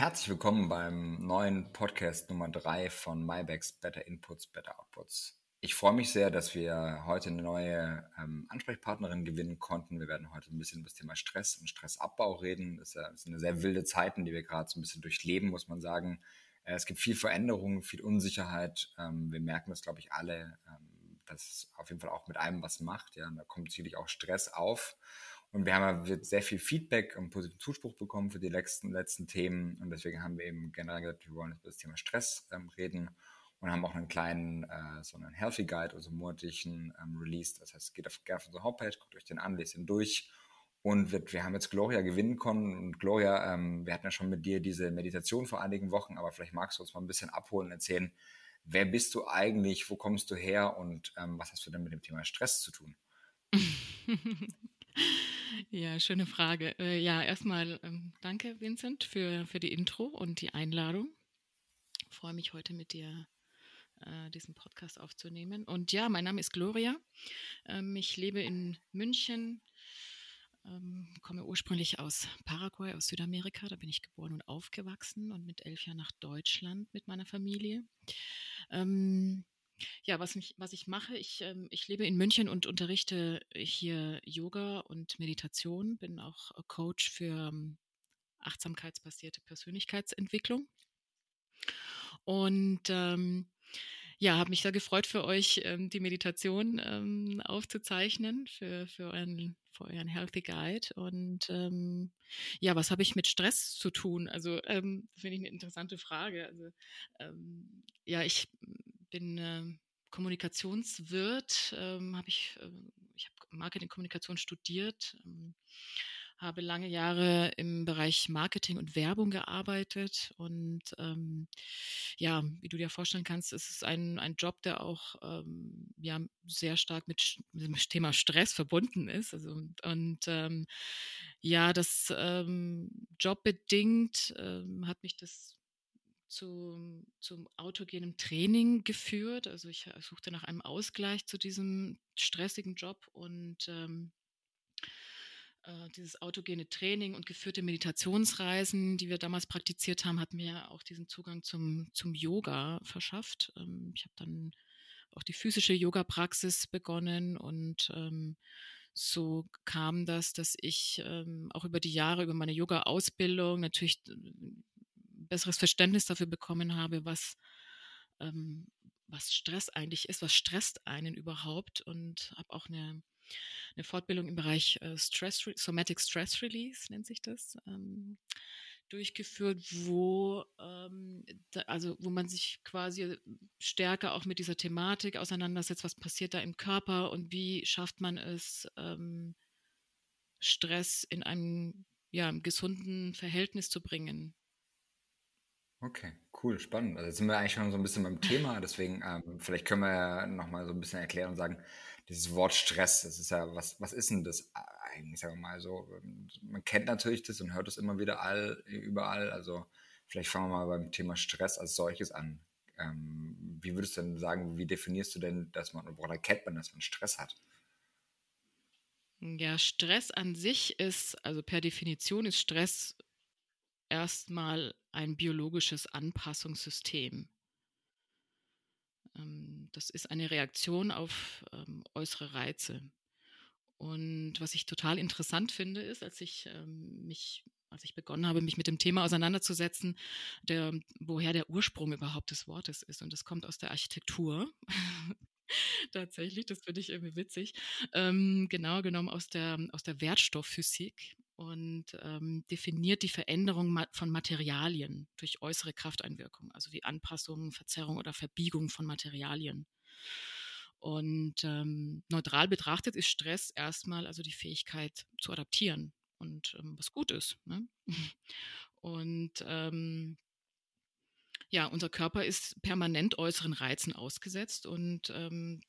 Herzlich willkommen beim neuen Podcast Nummer 3 von MyBacks Better Inputs, Better Outputs. Ich freue mich sehr, dass wir heute eine neue ähm, Ansprechpartnerin gewinnen konnten. Wir werden heute ein bisschen über das Thema Stress und Stressabbau reden. Das sind sehr wilde Zeiten, die wir gerade so ein bisschen durchleben, muss man sagen. Äh, es gibt viel Veränderung, viel Unsicherheit. Ähm, wir merken das, glaube ich, alle, ähm, dass es auf jeden Fall auch mit einem was macht. Ja, und da kommt sicherlich auch Stress auf. Und wir haben ja sehr viel Feedback und positiven Zuspruch bekommen für die letzten, letzten Themen. Und deswegen haben wir eben generell gesagt, wir wollen über das Thema Stress ähm, reden und haben auch einen kleinen, äh, so einen Healthy Guide, also monatlichen ähm, Release. Das heißt, geht auf, gerne auf unsere Homepage, guckt euch den an, lest ihn durch. Und wir, wir haben jetzt Gloria gewinnen können. Und Gloria, ähm, wir hatten ja schon mit dir diese Meditation vor einigen Wochen, aber vielleicht magst du uns mal ein bisschen abholen und erzählen, wer bist du eigentlich, wo kommst du her und ähm, was hast du denn mit dem Thema Stress zu tun? Ja, schöne Frage. Äh, ja, erstmal ähm, danke, Vincent, für, für die Intro und die Einladung. Ich freue mich heute mit dir äh, diesen Podcast aufzunehmen. Und ja, mein Name ist Gloria. Ähm, ich lebe in München, ähm, komme ursprünglich aus Paraguay, aus Südamerika. Da bin ich geboren und aufgewachsen und mit elf Jahren nach Deutschland mit meiner Familie. Ja, was, mich, was ich mache, ich, ähm, ich lebe in München und unterrichte hier Yoga und Meditation, bin auch äh, Coach für ähm, achtsamkeitsbasierte Persönlichkeitsentwicklung. Und ähm, ja, habe mich da gefreut für euch, ähm, die Meditation ähm, aufzuzeichnen für, für, euren, für euren Healthy Guide. Und ähm, ja, was habe ich mit Stress zu tun? Also finde ich eine interessante Frage. Also ja, ich bin äh, Kommunikationswirt, ähm, habe ich, äh, ich habe Marketing-Kommunikation studiert, ähm, habe lange Jahre im Bereich Marketing und Werbung gearbeitet und ähm, ja, wie du dir vorstellen kannst, ist es ein, ein Job, der auch ähm, ja, sehr stark mit, mit, dem Thema Stress verbunden ist. Also, und, und ähm, ja, das ähm, jobbedingt ähm, hat mich das zu, zum autogenen Training geführt. Also ich äh, suchte nach einem Ausgleich zu diesem stressigen Job und ähm, äh, dieses autogene Training und geführte Meditationsreisen, die wir damals praktiziert haben, hat mir auch diesen Zugang zum, zum Yoga verschafft. Ähm, ich habe dann auch die physische Yoga-Praxis begonnen und ähm, so kam das, dass ich ähm, auch über die Jahre, über meine Yoga-Ausbildung natürlich besseres Verständnis dafür bekommen habe, was, ähm, was Stress eigentlich ist, was stresst einen überhaupt und habe auch eine, eine Fortbildung im Bereich äh, Stress, Somatic Stress Release nennt sich das, ähm, durchgeführt, wo ähm, da, also wo man sich quasi stärker auch mit dieser Thematik auseinandersetzt, was passiert da im Körper und wie schafft man es, ähm, Stress in einem ja, gesunden Verhältnis zu bringen. Okay, cool, spannend. Also jetzt sind wir eigentlich schon so ein bisschen beim Thema, deswegen ähm, vielleicht können wir ja nochmal so ein bisschen erklären und sagen, dieses Wort Stress, das ist ja, was, was ist denn das eigentlich, sagen wir mal so? Man kennt natürlich das und hört es immer wieder all, überall, also vielleicht fangen wir mal beim Thema Stress als solches an. Ähm, wie würdest du denn sagen, wie definierst du denn, dass man, oder kennt man, dass man Stress hat? Ja, Stress an sich ist, also per Definition ist Stress erstmal ein biologisches Anpassungssystem. Ähm, das ist eine Reaktion auf ähm, äußere Reize. Und was ich total interessant finde, ist, als ich ähm, mich, als ich begonnen habe, mich mit dem Thema auseinanderzusetzen, der, woher der Ursprung überhaupt des Wortes ist. Und das kommt aus der Architektur. Tatsächlich, das finde ich irgendwie witzig. Ähm, genau genommen aus der, aus der Wertstoffphysik und ähm, definiert die Veränderung von Materialien durch äußere Krafteinwirkung, also die Anpassung, Verzerrung oder Verbiegung von Materialien. Und ähm, neutral betrachtet ist Stress erstmal also die Fähigkeit zu adaptieren und ähm, was gut ist. Ne? Und ähm, ja, unser Körper ist permanent äußeren Reizen ausgesetzt und ähm,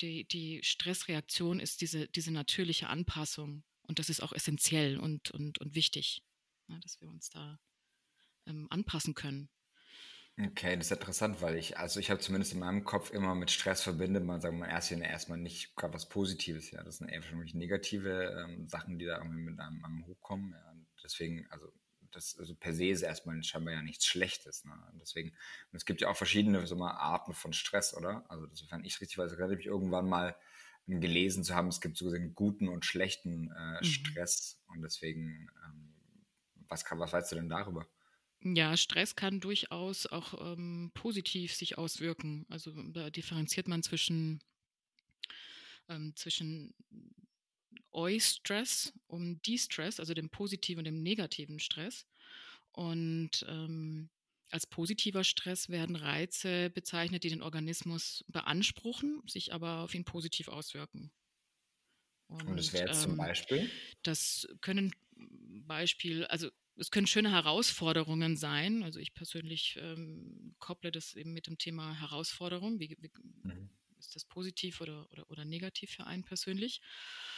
die, die Stressreaktion ist diese, diese natürliche Anpassung und das ist auch essentiell und, und, und wichtig, ja, dass wir uns da ähm, anpassen können. Okay, das ist interessant, weil ich, also ich habe zumindest in meinem Kopf immer mit Stress verbindet, man sagt man erst erstmal nicht gerade was Positives, ja. Das sind eher für mich negative ähm, Sachen, die da irgendwie mit einem, einem hochkommen. Ja. deswegen, also das also per se ist erstmal scheinbar ja nichts Schlechtes. Ne? deswegen, und es gibt ja auch verschiedene so mal, Arten von Stress, oder? Also, sofern ich richtig gerade habe ich irgendwann mal gelesen zu haben, es gibt so einen guten und schlechten äh, mhm. Stress. Und deswegen, ähm, was, kann, was weißt du denn darüber? Ja, Stress kann durchaus auch ähm, positiv sich auswirken. Also da differenziert man zwischen, ähm, zwischen Eustress und De-Stress, also dem positiven und dem negativen Stress. Und ähm, als positiver Stress werden Reize bezeichnet, die den Organismus beanspruchen, sich aber auf ihn positiv auswirken. Und, und das wäre jetzt ähm, zum Beispiel? Das können Beispiel, also es können schöne Herausforderungen sein. Also ich persönlich ähm, kopple das eben mit dem Thema Herausforderung. Wie, wie mhm. ist das positiv oder, oder, oder negativ für einen persönlich?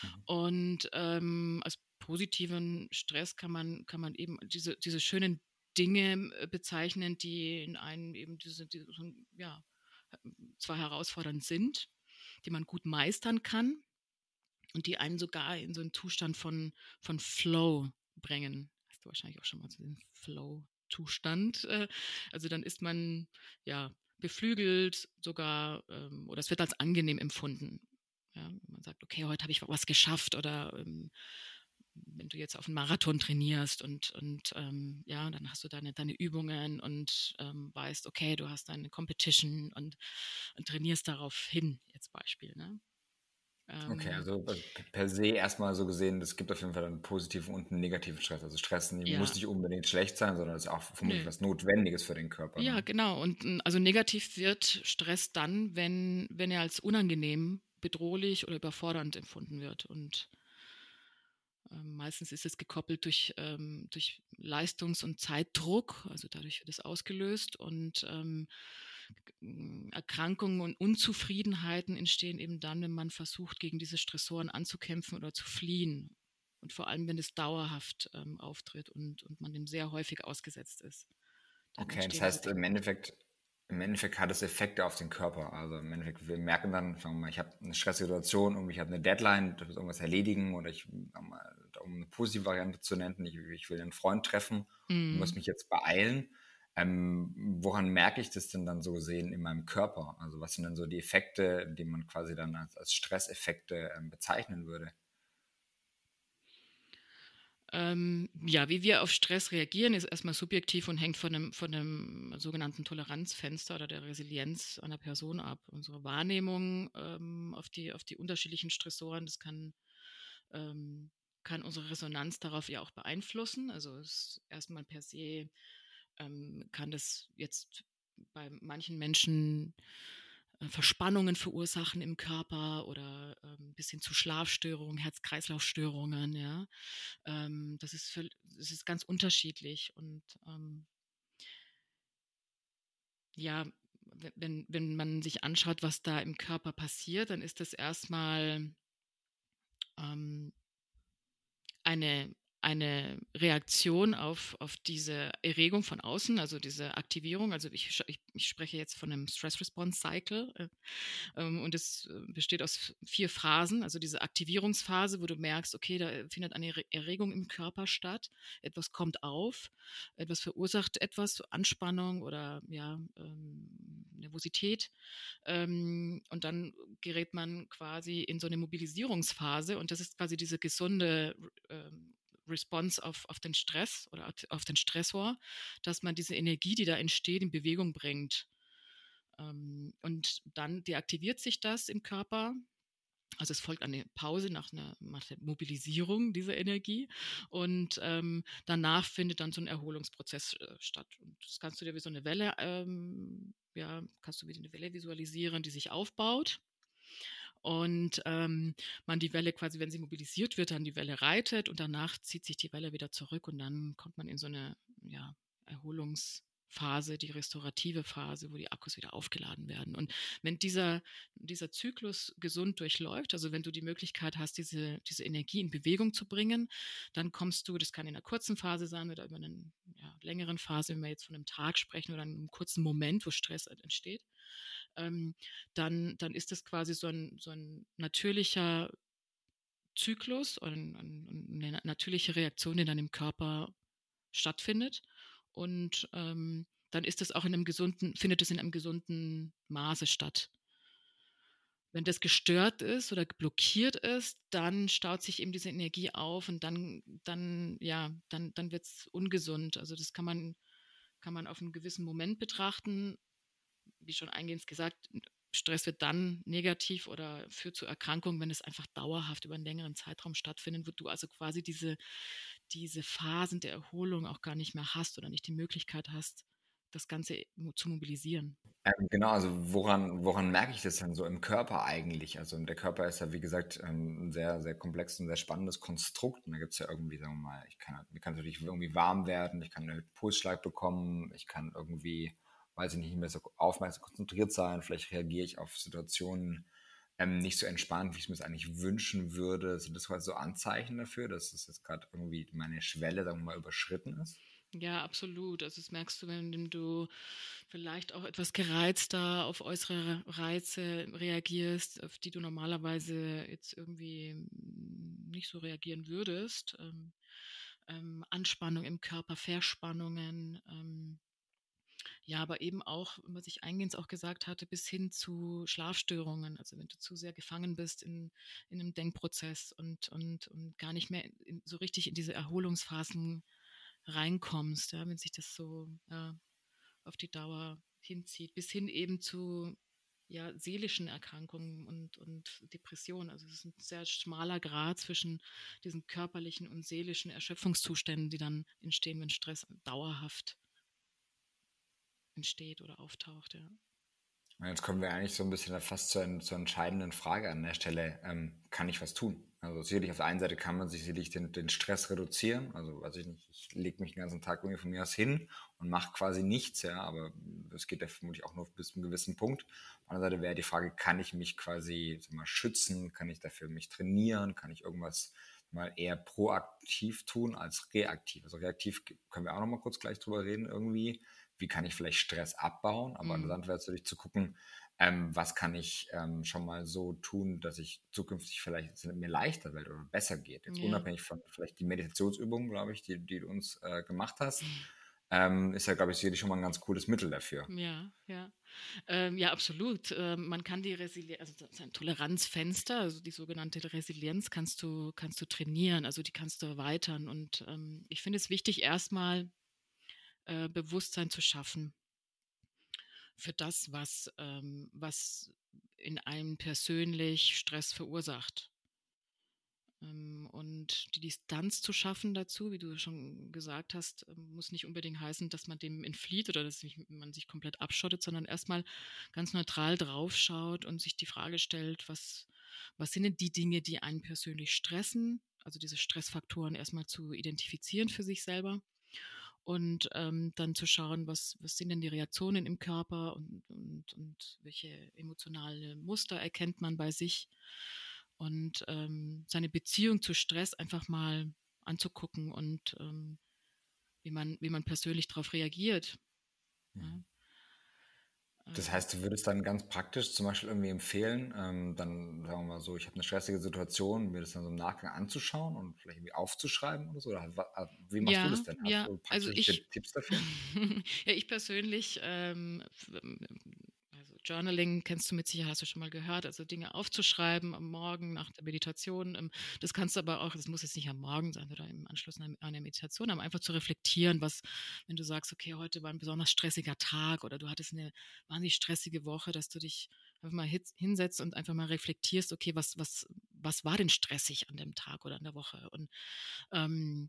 Mhm. Und ähm, als positiven Stress kann man, kann man eben diese, diese schönen Dinge äh, bezeichnen, die in einem eben diese, diese ja, zwar herausfordernd sind, die man gut meistern kann und die einen sogar in so einen Zustand von, von Flow bringen hast du wahrscheinlich auch schon mal zu diesem Flow-Zustand. Äh, also dann ist man ja beflügelt sogar ähm, oder es wird als angenehm empfunden. Ja, man sagt, okay, heute habe ich was geschafft oder ähm, wenn du jetzt auf einen Marathon trainierst und, und ähm, ja, dann hast du deine, deine Übungen und ähm, weißt, okay, du hast deine Competition und, und trainierst darauf hin, jetzt Beispiel. Ne? Okay, ähm, also per se erstmal so gesehen, es gibt auf jeden Fall einen positiven und einen negativen Stress. Also Stress ja. muss nicht unbedingt schlecht sein, sondern ist auch vermutlich was Notwendiges für den Körper. Ja, ne? genau. Und also negativ wird Stress dann, wenn, wenn er als unangenehm, bedrohlich oder überfordernd empfunden wird. Und meistens ist es gekoppelt durch, ähm, durch Leistungs- und Zeitdruck, also dadurch wird es ausgelöst. Und ähm, Erkrankungen und Unzufriedenheiten entstehen eben dann, wenn man versucht, gegen diese Stressoren anzukämpfen oder zu fliehen. Und vor allem, wenn es dauerhaft ähm, auftritt und, und man dem sehr häufig ausgesetzt ist. Okay, das heißt im Endeffekt, im Endeffekt hat es Effekte auf den Körper. Also im Endeffekt, wir merken dann, sagen wir mal, ich habe eine Stresssituation, irgendwie ich habe eine Deadline, ich muss irgendwas erledigen oder ich, mal, um eine positive Variante zu nennen, ich, ich will einen Freund treffen, mm. muss mich jetzt beeilen ähm, woran merke ich das denn dann so gesehen in meinem Körper? Also was sind denn so die Effekte, die man quasi dann als, als Stresseffekte ähm, bezeichnen würde? Ähm, ja, wie wir auf Stress reagieren, ist erstmal subjektiv und hängt von dem, von dem sogenannten Toleranzfenster oder der Resilienz einer Person ab. Unsere Wahrnehmung ähm, auf, die, auf die unterschiedlichen Stressoren, das kann, ähm, kann unsere Resonanz darauf ja auch beeinflussen. Also es erstmal per se ähm, kann das jetzt bei manchen Menschen äh, Verspannungen verursachen im Körper oder ähm, bis hin zu Schlafstörungen, Herz-Kreislauf-Störungen. Ja, ähm, das ist für, das ist ganz unterschiedlich und ähm, ja, wenn, wenn man sich anschaut, was da im Körper passiert, dann ist das erstmal ähm, eine eine Reaktion auf, auf diese Erregung von außen, also diese Aktivierung. Also ich, ich, ich spreche jetzt von einem Stress Response Cycle äh, ähm, und es äh, besteht aus vier Phasen. Also diese Aktivierungsphase, wo du merkst, okay, da findet eine Erregung im Körper statt, etwas kommt auf, etwas verursacht etwas, Anspannung oder ja, ähm, Nervosität. Ähm, und dann gerät man quasi in so eine Mobilisierungsphase und das ist quasi diese gesunde ähm, Response auf, auf den Stress oder auf den Stressor, dass man diese Energie, die da entsteht, in Bewegung bringt. Ähm, und dann deaktiviert sich das im Körper. Also es folgt eine Pause nach einer, nach einer Mobilisierung dieser Energie und ähm, danach findet dann so ein Erholungsprozess äh, statt. Und das kannst du dir wie so eine Welle, ähm, ja, kannst du wie eine Welle visualisieren, die sich aufbaut und ähm, man die Welle quasi, wenn sie mobilisiert wird, dann die Welle reitet und danach zieht sich die Welle wieder zurück und dann kommt man in so eine ja, Erholungsphase, die restaurative Phase, wo die Akkus wieder aufgeladen werden. Und wenn dieser, dieser Zyklus gesund durchläuft, also wenn du die Möglichkeit hast, diese, diese Energie in Bewegung zu bringen, dann kommst du, das kann in einer kurzen Phase sein oder über eine ja, längeren Phase, wenn wir jetzt von einem Tag sprechen oder einem kurzen Moment, wo Stress entsteht, ähm, dann, dann ist das quasi so ein, so ein natürlicher Zyklus und eine natürliche Reaktion, die dann im Körper stattfindet. Und ähm, dann ist es auch in einem gesunden, findet es in einem gesunden Maße statt. Wenn das gestört ist oder blockiert ist, dann staut sich eben diese Energie auf und dann, dann, ja, dann, dann wird es ungesund. Also das kann man, kann man auf einen gewissen Moment betrachten. Wie schon eingehend gesagt, Stress wird dann negativ oder führt zu Erkrankungen, wenn es einfach dauerhaft über einen längeren Zeitraum stattfindet, wo du also quasi diese, diese Phasen der Erholung auch gar nicht mehr hast oder nicht die Möglichkeit hast, das Ganze zu mobilisieren. Ähm, genau, also woran, woran merke ich das dann so im Körper eigentlich? Also der Körper ist ja, wie gesagt, ähm, ein sehr, sehr komplexes und sehr spannendes Konstrukt. Und da gibt es ja irgendwie, sagen wir mal, ich kann, mir kann natürlich irgendwie warm werden, ich kann einen Pulsschlag bekommen, ich kann irgendwie, weiß ich nicht, mehr so aufmerksam konzentriert sein, vielleicht reagiere ich auf Situationen ähm, nicht so entspannt, wie ich es mir eigentlich wünschen würde. Sind das quasi so Anzeichen dafür, dass es jetzt gerade irgendwie meine Schwelle, sagen wir mal, überschritten ist? Ja, absolut. Also das merkst du, wenn du vielleicht auch etwas gereizter auf äußere Reize reagierst, auf die du normalerweise jetzt irgendwie nicht so reagieren würdest. Ähm, ähm, Anspannung im Körper, Verspannungen. Ähm, ja, aber eben auch, was ich eingehend auch gesagt hatte, bis hin zu Schlafstörungen. Also wenn du zu sehr gefangen bist in, in einem Denkprozess und, und, und gar nicht mehr in, so richtig in diese Erholungsphasen reinkommst, ja, wenn sich das so ja, auf die Dauer hinzieht, bis hin eben zu ja, seelischen Erkrankungen und, und Depressionen. Also es ist ein sehr schmaler Grad zwischen diesen körperlichen und seelischen Erschöpfungszuständen, die dann entstehen, wenn Stress dauerhaft entsteht oder auftaucht. Ja. Jetzt kommen wir eigentlich so ein bisschen fast zur, zur entscheidenden Frage an der Stelle. Ähm, kann ich was tun? Also sicherlich auf der einen Seite kann man sich sicherlich den, den Stress reduzieren. Also weiß ich nicht, ich lege mich den ganzen Tag irgendwie von mir aus hin und mache quasi nichts, ja, aber das geht ja vermutlich auch nur bis zu einem gewissen Punkt. Auf der anderen Seite wäre die Frage, kann ich mich quasi mal, schützen? Kann ich dafür mich trainieren? Kann ich irgendwas mal eher proaktiv tun als reaktiv? Also reaktiv können wir auch noch mal kurz gleich drüber reden irgendwie wie kann ich vielleicht Stress abbauen, aber mhm. interessant wäre es natürlich zu gucken, ähm, was kann ich ähm, schon mal so tun, dass ich zukünftig vielleicht mir leichter wird oder besser geht. Jetzt ja. unabhängig von vielleicht die Meditationsübungen, glaube ich, die, die du uns äh, gemacht hast. Mhm. Ähm, ist ja, glaube ich, sicherlich schon mal ein ganz cooles Mittel dafür. Ja, ja. Ähm, ja, absolut. Ähm, man kann die Resilienz, also das ist ein Toleranzfenster, also die sogenannte Resilienz kannst du, kannst du trainieren, also die kannst du erweitern. Und ähm, ich finde es wichtig, erstmal äh, Bewusstsein zu schaffen für das, was, ähm, was in einem persönlich Stress verursacht. Ähm, und die Distanz zu schaffen dazu, wie du schon gesagt hast, ähm, muss nicht unbedingt heißen, dass man dem entflieht oder dass man sich komplett abschottet, sondern erstmal ganz neutral draufschaut und sich die Frage stellt, was, was sind denn die Dinge, die einen persönlich stressen? Also diese Stressfaktoren erstmal zu identifizieren für sich selber und ähm, dann zu schauen, was, was sind denn die Reaktionen im Körper und, und, und welche emotionale Muster erkennt man bei sich und ähm, seine Beziehung zu Stress einfach mal anzugucken und ähm, wie, man, wie man persönlich darauf reagiert. Mhm. Ja. Das heißt, du würdest dann ganz praktisch zum Beispiel irgendwie empfehlen, ähm, dann sagen wir mal so, ich habe eine stressige Situation, mir das dann so im Nachgang anzuschauen und vielleicht irgendwie aufzuschreiben oder so? Oder also, wie machst ja, du das denn? Hast ja, also ich, Tipps dafür? ja, ich persönlich ähm, Journaling kennst du mit Sicherheit, hast du schon mal gehört, also Dinge aufzuschreiben am Morgen nach der Meditation. Ähm, das kannst du aber auch, das muss jetzt nicht am Morgen sein oder im Anschluss an eine Meditation, aber einfach zu reflektieren, was, wenn du sagst, okay, heute war ein besonders stressiger Tag oder du hattest eine wahnsinnig stressige Woche, dass du dich einfach mal hinsetzt und einfach mal reflektierst, okay, was, was, was war denn stressig an dem Tag oder an der Woche? Und ähm,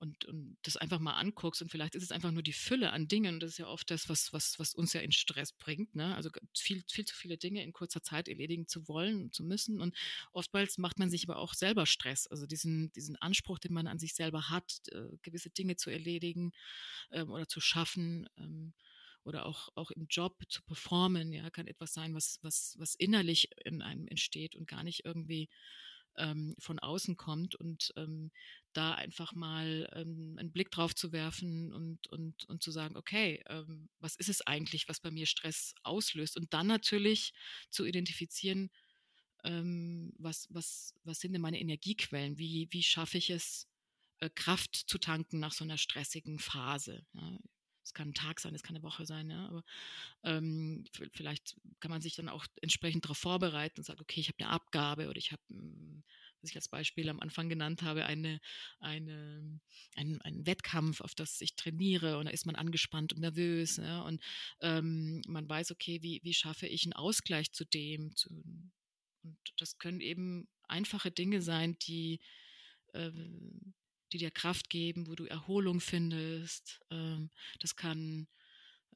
und, und das einfach mal anguckst und vielleicht ist es einfach nur die Fülle an Dingen. Das ist ja oft das, was, was, was uns ja in Stress bringt, ne? also viel, viel zu viele Dinge in kurzer Zeit erledigen zu wollen und zu müssen. Und oftmals macht man sich aber auch selber Stress, also diesen, diesen Anspruch, den man an sich selber hat, äh, gewisse Dinge zu erledigen ähm, oder zu schaffen, ähm, oder auch, auch im Job zu performen, ja, kann etwas sein, was, was, was innerlich in einem entsteht und gar nicht irgendwie ähm, von außen kommt und ähm, da einfach mal ähm, einen Blick drauf zu werfen und, und, und zu sagen, okay, ähm, was ist es eigentlich, was bei mir Stress auslöst? Und dann natürlich zu identifizieren, ähm, was, was, was sind denn meine Energiequellen? Wie, wie schaffe ich es, äh, Kraft zu tanken nach so einer stressigen Phase. Ja. Es kann ein Tag sein, es kann eine Woche sein, ja, aber ähm, vielleicht kann man sich dann auch entsprechend darauf vorbereiten und sagt, okay, ich habe eine Abgabe oder ich habe, hm, was ich als Beispiel am Anfang genannt habe, eine, eine, einen, einen Wettkampf, auf das ich trainiere und da ist man angespannt und nervös ja, und ähm, man weiß, okay, wie, wie schaffe ich einen Ausgleich zu dem? Zu, und das können eben einfache Dinge sein, die ähm, die dir Kraft geben, wo du Erholung findest. Ähm, das kann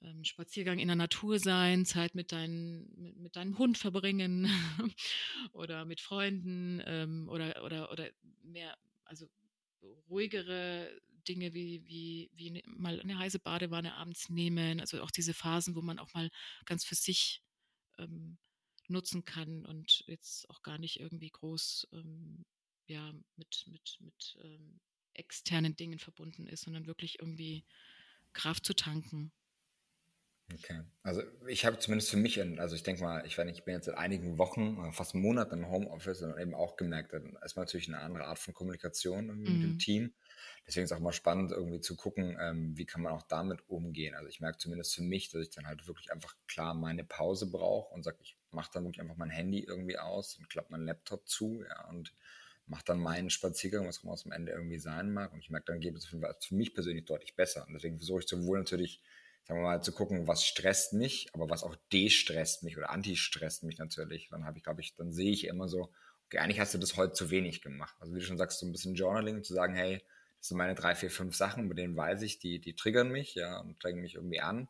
ähm, Spaziergang in der Natur sein, Zeit mit, dein, mit, mit deinem Hund verbringen oder mit Freunden ähm, oder, oder, oder mehr, also ruhigere Dinge wie, wie, wie ne, mal eine heiße Badewanne abends nehmen. Also auch diese Phasen, wo man auch mal ganz für sich ähm, nutzen kann und jetzt auch gar nicht irgendwie groß ähm, ja, mit, mit, mit ähm, externen Dingen verbunden ist, sondern wirklich irgendwie Kraft zu tanken. Okay. Also ich habe zumindest für mich, also ich denke mal, ich, ich bin jetzt seit einigen Wochen, äh, fast einen Monat im Homeoffice und eben auch gemerkt, dann ist man natürlich eine andere Art von Kommunikation mhm. mit dem mhm. Team. Deswegen ist es auch mal spannend, irgendwie zu gucken, ähm, wie kann man auch damit umgehen. Also ich merke zumindest für mich, dass ich dann halt wirklich einfach klar meine Pause brauche und sage, ich mache dann wirklich einfach mein Handy irgendwie aus und klappe meinen Laptop zu, ja, und mache dann meinen Spaziergang, was auch immer es am Ende irgendwie sein mag. Und ich merke, dann geht es für mich persönlich deutlich besser. Und deswegen versuche ich sowohl natürlich, sagen wir mal, zu gucken, was stresst mich, aber was auch destresst mich oder antistresst mich natürlich. Dann habe ich, glaube ich, dann sehe ich immer so, okay, eigentlich hast du das heute zu wenig gemacht. Also wie du schon sagst, so ein bisschen Journaling, zu sagen, hey, das sind meine drei, vier, fünf Sachen, bei denen weiß ich, die, die triggern mich, ja, und strengen mich irgendwie an.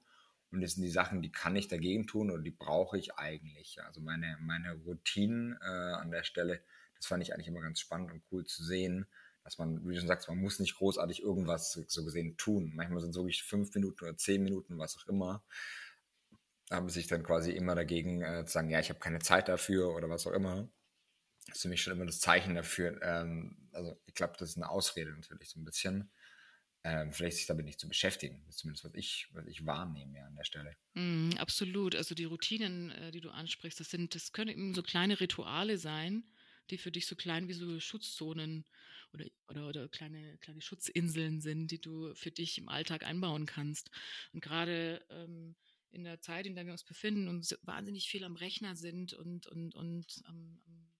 Und das sind die Sachen, die kann ich dagegen tun oder die brauche ich eigentlich. Also meine, meine Routinen äh, an der Stelle, das fand ich eigentlich immer ganz spannend und cool zu sehen, dass man, wie du schon sagst, man muss nicht großartig irgendwas so gesehen tun. Manchmal sind es wirklich fünf Minuten oder zehn Minuten, was auch immer. Aber sich dann quasi immer dagegen äh, zu sagen, ja, ich habe keine Zeit dafür oder was auch immer. Das ist für mich schon immer das Zeichen dafür. Ähm, also ich glaube, das ist eine Ausrede natürlich so ein bisschen. Ähm, vielleicht sich damit nicht zu beschäftigen. Zumindest, was ich, was ich wahrnehme ja, an der Stelle. Mm, absolut. Also die Routinen, äh, die du ansprichst, das sind, das können eben so kleine Rituale sein, die für dich so klein wie so Schutzzonen oder, oder, oder kleine, kleine Schutzinseln sind, die du für dich im Alltag einbauen kannst. Und gerade ähm, in der Zeit, in der wir uns befinden und wahnsinnig viel am Rechner sind und, und, und am, am,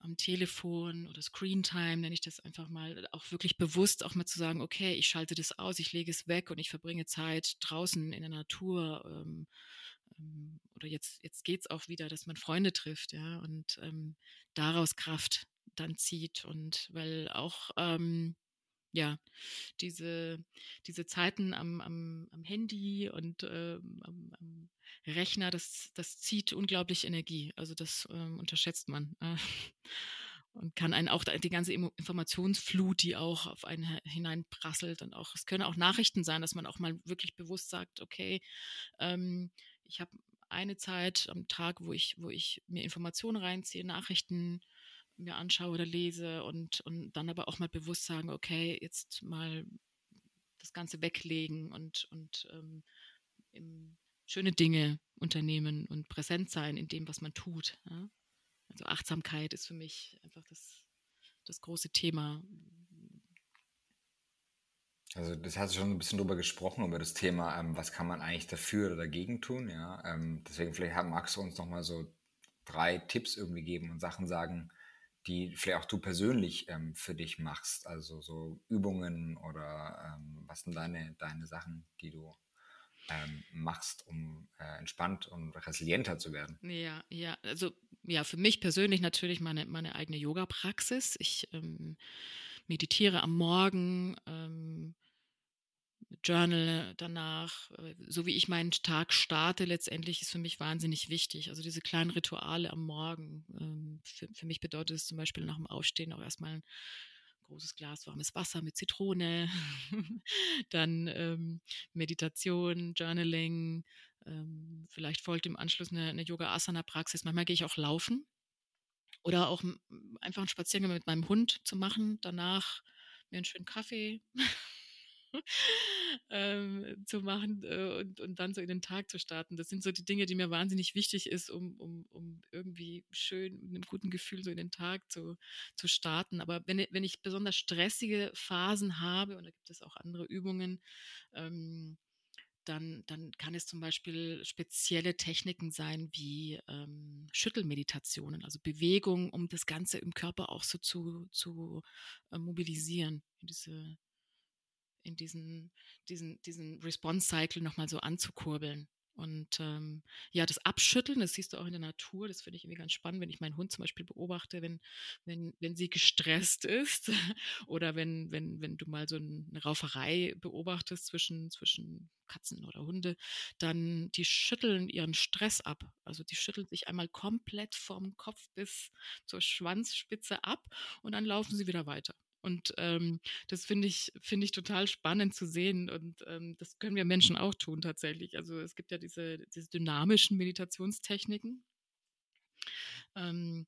am Telefon oder Screentime, nenne ich das einfach mal, auch wirklich bewusst auch mal zu sagen, okay, ich schalte das aus, ich lege es weg und ich verbringe Zeit draußen in der Natur. Ähm, ähm, oder jetzt, jetzt geht es auch wieder, dass man Freunde trifft, ja, und ähm, daraus Kraft dann zieht. Und weil auch, ähm, ja, diese, diese Zeiten am, am, am Handy und ähm, am, am, Rechner, das, das zieht unglaublich Energie. Also das ähm, unterschätzt man. Äh, und kann einen auch die ganze Informationsflut, die auch auf einen hineinprasselt und auch, es können auch Nachrichten sein, dass man auch mal wirklich bewusst sagt, okay, ähm, ich habe eine Zeit am Tag, wo ich, wo ich mir Informationen reinziehe, Nachrichten mir anschaue oder lese und, und dann aber auch mal bewusst sagen, okay, jetzt mal das Ganze weglegen und, und ähm, schöne Dinge unternehmen und präsent sein in dem, was man tut. Ja? Also Achtsamkeit ist für mich einfach das, das große Thema, also das hast du schon ein bisschen drüber gesprochen, über das Thema, ähm, was kann man eigentlich dafür oder dagegen tun, ja. Ähm, deswegen vielleicht magst du uns nochmal so drei Tipps irgendwie geben und Sachen sagen, die vielleicht auch du persönlich ähm, für dich machst. Also so Übungen oder ähm, was sind deine, deine Sachen, die du ähm, machst, um äh, entspannt und resilienter zu werden? Ja, ja, also ja, für mich persönlich natürlich meine, meine eigene Yoga-Praxis. Ich ähm, meditiere am Morgen, ähm, Journal danach, äh, so wie ich meinen Tag starte, letztendlich ist für mich wahnsinnig wichtig. Also diese kleinen Rituale am Morgen. Ähm, für, für mich bedeutet es zum Beispiel nach dem Aufstehen auch erstmal ein großes Glas warmes Wasser mit Zitrone, dann ähm, Meditation, Journaling, ähm, vielleicht folgt im Anschluss eine, eine Yoga-Asana-Praxis. Manchmal gehe ich auch laufen oder auch einfach einen Spaziergang mit meinem Hund zu machen, danach mir einen schönen Kaffee ähm, zu machen äh, und, und dann so in den Tag zu starten. Das sind so die Dinge, die mir wahnsinnig wichtig ist, um, um, um irgendwie schön mit einem guten Gefühl so in den Tag zu, zu starten. Aber wenn, wenn ich besonders stressige Phasen habe, und da gibt es auch andere Übungen, ähm, dann, dann kann es zum Beispiel spezielle Techniken sein wie ähm, Schüttelmeditationen, also Bewegung, um das Ganze im Körper auch so zu, zu äh, mobilisieren, diese in diesen, diesen, diesen Response-Cycle nochmal so anzukurbeln. Und ähm, ja, das Abschütteln, das siehst du auch in der Natur, das finde ich irgendwie ganz spannend, wenn ich meinen Hund zum Beispiel beobachte, wenn, wenn, wenn sie gestresst ist oder wenn, wenn, wenn du mal so eine Rauferei beobachtest zwischen, zwischen Katzen oder Hunde, dann die schütteln ihren Stress ab. Also die schütteln sich einmal komplett vom Kopf bis zur Schwanzspitze ab und dann laufen sie wieder weiter. Und ähm, das finde ich, finde ich total spannend zu sehen. Und ähm, das können wir Menschen auch tun tatsächlich. Also es gibt ja diese, diese dynamischen Meditationstechniken. Ähm,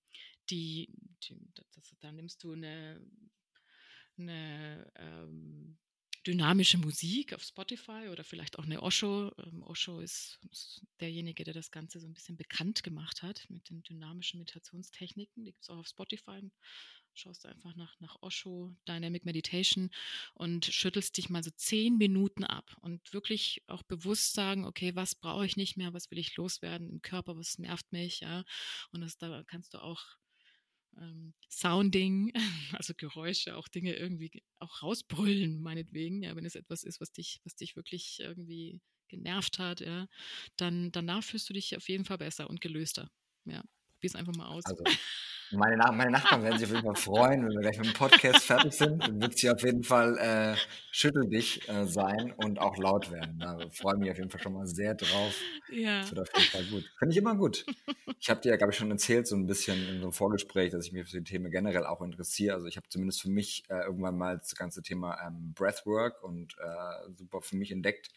die, die das, da nimmst du eine, eine ähm, dynamische Musik auf Spotify oder vielleicht auch eine Osho. Ähm, Osho ist, ist, derjenige, der das Ganze so ein bisschen bekannt gemacht hat mit den dynamischen Meditationstechniken. Die gibt es auch auf Spotify schaust einfach nach, nach Osho, Dynamic Meditation und schüttelst dich mal so zehn Minuten ab und wirklich auch bewusst sagen, okay, was brauche ich nicht mehr, was will ich loswerden im Körper, was nervt mich, ja. Und das, da kannst du auch ähm, Sounding, also Geräusche, auch Dinge irgendwie auch rausbrüllen, meinetwegen, ja, wenn es etwas ist, was dich, was dich wirklich irgendwie genervt hat, ja, dann danach fühlst du dich auf jeden Fall besser und gelöster. Ja, es einfach mal aus. Also meine, Nach meine Nachbarn werden sich auf jeden Fall freuen, wenn wir gleich mit dem Podcast fertig sind. Dann wird sie auf jeden Fall äh, schüttel dich äh, sein und auch laut werden. Da freue mich auf jeden Fall schon mal sehr drauf. Ja. Das wird auf jeden Fall gut. Finde ich immer gut. Ich habe dir ja, glaube ich, schon erzählt, so ein bisschen in so einem Vorgespräch, dass ich mich für die Themen generell auch interessiere. Also ich habe zumindest für mich äh, irgendwann mal das ganze Thema ähm, Breathwork und äh, super für mich entdeckt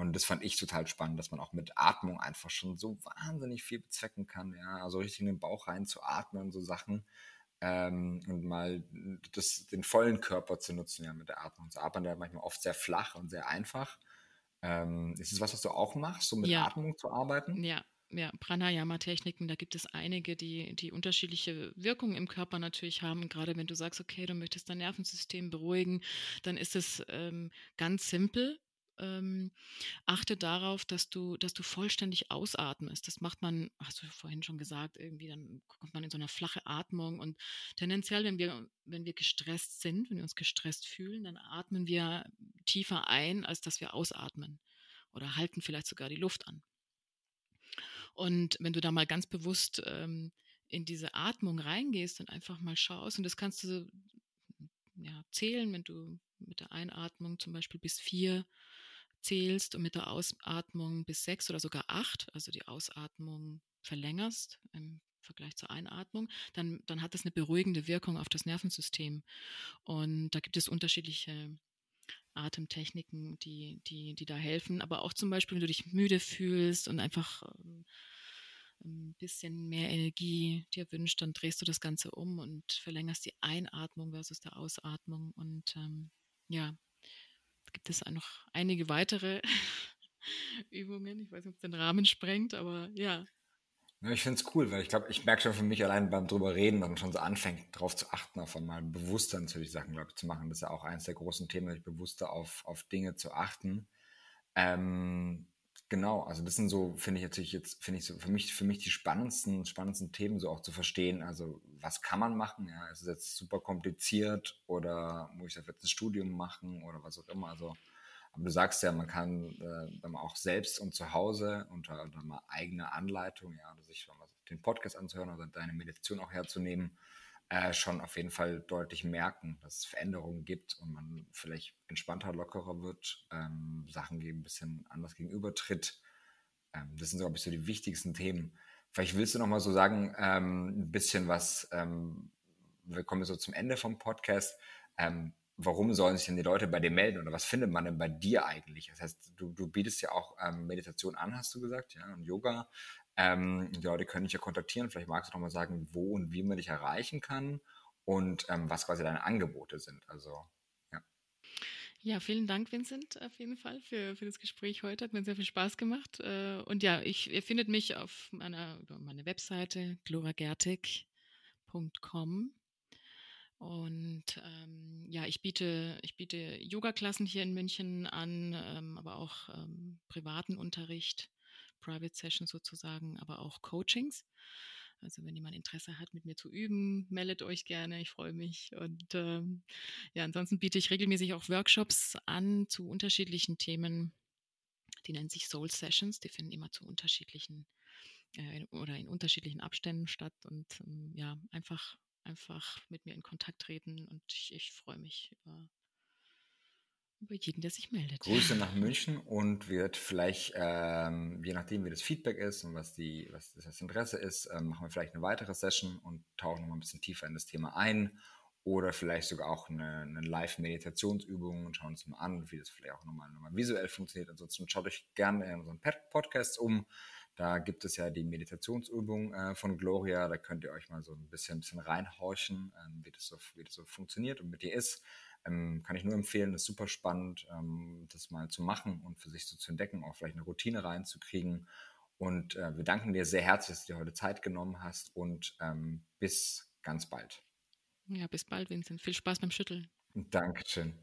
und das fand ich total spannend, dass man auch mit Atmung einfach schon so wahnsinnig viel bezwecken kann. Ja, also richtig in den Bauch rein zu atmen, so Sachen. Ähm, und mal das, den vollen Körper zu nutzen, ja, mit der Atmung. Das Atmen da manchmal oft sehr flach und sehr einfach. Ähm, ist es was, was du auch machst, so mit ja. Atmung zu arbeiten? Ja, ja, Pranayama-Techniken, da gibt es einige, die, die unterschiedliche Wirkungen im Körper natürlich haben. gerade wenn du sagst, okay, du möchtest dein Nervensystem beruhigen, dann ist es ähm, ganz simpel ähm, achte darauf, dass du, dass du vollständig ausatmest. Das macht man, hast du vorhin schon gesagt, irgendwie dann kommt man in so eine flache Atmung und tendenziell, wenn wir, wenn wir gestresst sind, wenn wir uns gestresst fühlen, dann atmen wir tiefer ein, als dass wir ausatmen oder halten vielleicht sogar die Luft an. Und wenn du da mal ganz bewusst ähm, in diese Atmung reingehst und einfach mal schaust, und das kannst du ja, zählen, wenn du mit der Einatmung zum Beispiel bis vier zählst und mit der Ausatmung bis sechs oder sogar acht, also die Ausatmung verlängerst im Vergleich zur Einatmung, dann, dann hat das eine beruhigende Wirkung auf das Nervensystem. Und da gibt es unterschiedliche Atemtechniken, die, die, die da helfen. Aber auch zum Beispiel, wenn du dich müde fühlst und einfach ähm, ein bisschen mehr Energie dir wünscht, dann drehst du das Ganze um und verlängerst die Einatmung versus der Ausatmung. Und ähm, ja, gibt es noch einige weitere Übungen. Ich weiß nicht, ob es den Rahmen sprengt, aber ja. ja ich finde es cool, weil ich glaube, ich merke schon für mich allein beim drüber reden, man schon so anfängt, darauf zu achten, auf einmal bewusster natürlich Sachen, ich, zu machen. Das ist ja auch eines der großen Themen, bewusster auf, auf Dinge zu achten. Ähm, Genau, also das sind so, finde ich natürlich jetzt, finde ich so für mich, für mich die spannendsten, spannendsten Themen so auch zu verstehen. Also was kann man machen? Ja, ist es jetzt super kompliziert oder muss ich das jetzt ein Studium machen oder was auch immer? Also, aber du sagst ja, man kann äh, dann auch selbst und zu Hause unter, unter mal eigener Anleitung, ja, oder sich den Podcast anzuhören oder deine Meditation auch herzunehmen, äh, schon auf jeden Fall deutlich merken, dass es Veränderungen gibt und man vielleicht entspannter, lockerer wird, ähm, Sachen ein bisschen anders gegenübertritt. Ähm, das sind, glaube ich, so die wichtigsten Themen. Vielleicht willst du noch mal so sagen, ähm, ein bisschen was, ähm, wir kommen so zum Ende vom Podcast. Ähm, warum sollen sich denn die Leute bei dir melden oder was findet man denn bei dir eigentlich? Das heißt, du, du bietest ja auch ähm, Meditation an, hast du gesagt, ja, und Yoga. Ähm, die Leute können dich ja kontaktieren. Vielleicht magst du noch mal sagen, wo und wie man dich erreichen kann und ähm, was quasi deine Angebote sind. Also, ja. Vielen Dank, Vincent, auf jeden Fall für, für das Gespräch heute. Hat mir sehr viel Spaß gemacht. Äh, und ja, ich, ihr findet mich auf meiner, meine Webseite gloragertig.com. Und ähm, ja, ich biete, ich biete Yoga-Klassen hier in München an, ähm, aber auch ähm, privaten Unterricht, Private Sessions sozusagen, aber auch Coachings. Also wenn jemand Interesse hat, mit mir zu üben, meldet euch gerne. Ich freue mich. Und ähm, ja, ansonsten biete ich regelmäßig auch Workshops an zu unterschiedlichen Themen. Die nennen sich Soul Sessions. Die finden immer zu unterschiedlichen äh, oder in unterschiedlichen Abständen statt. Und ähm, ja, einfach, einfach mit mir in Kontakt treten. Und ich, ich freue mich über über jeden, der sich meldet. Grüße nach München und wird vielleicht, ähm, je nachdem, wie das Feedback ist und was, die, was das Interesse ist, ähm, machen wir vielleicht eine weitere Session und tauchen noch mal ein bisschen tiefer in das Thema ein oder vielleicht sogar auch eine, eine Live-Meditationsübung und schauen uns mal an, wie das vielleicht auch nochmal, nochmal visuell funktioniert. Ansonsten schaut euch gerne in unseren Podcasts um. Da gibt es ja die Meditationsübung äh, von Gloria. Da könnt ihr euch mal so ein bisschen, ein bisschen reinhorchen, ähm, wie, das so, wie das so funktioniert und mit dir ist. Ähm, kann ich nur empfehlen, das ist super spannend, ähm, das mal zu machen und für sich so zu entdecken, auch vielleicht eine Routine reinzukriegen. Und äh, wir danken dir sehr herzlich, dass du dir heute Zeit genommen hast und ähm, bis ganz bald. Ja, bis bald, Vincent. Viel Spaß beim Schütteln. Dankeschön.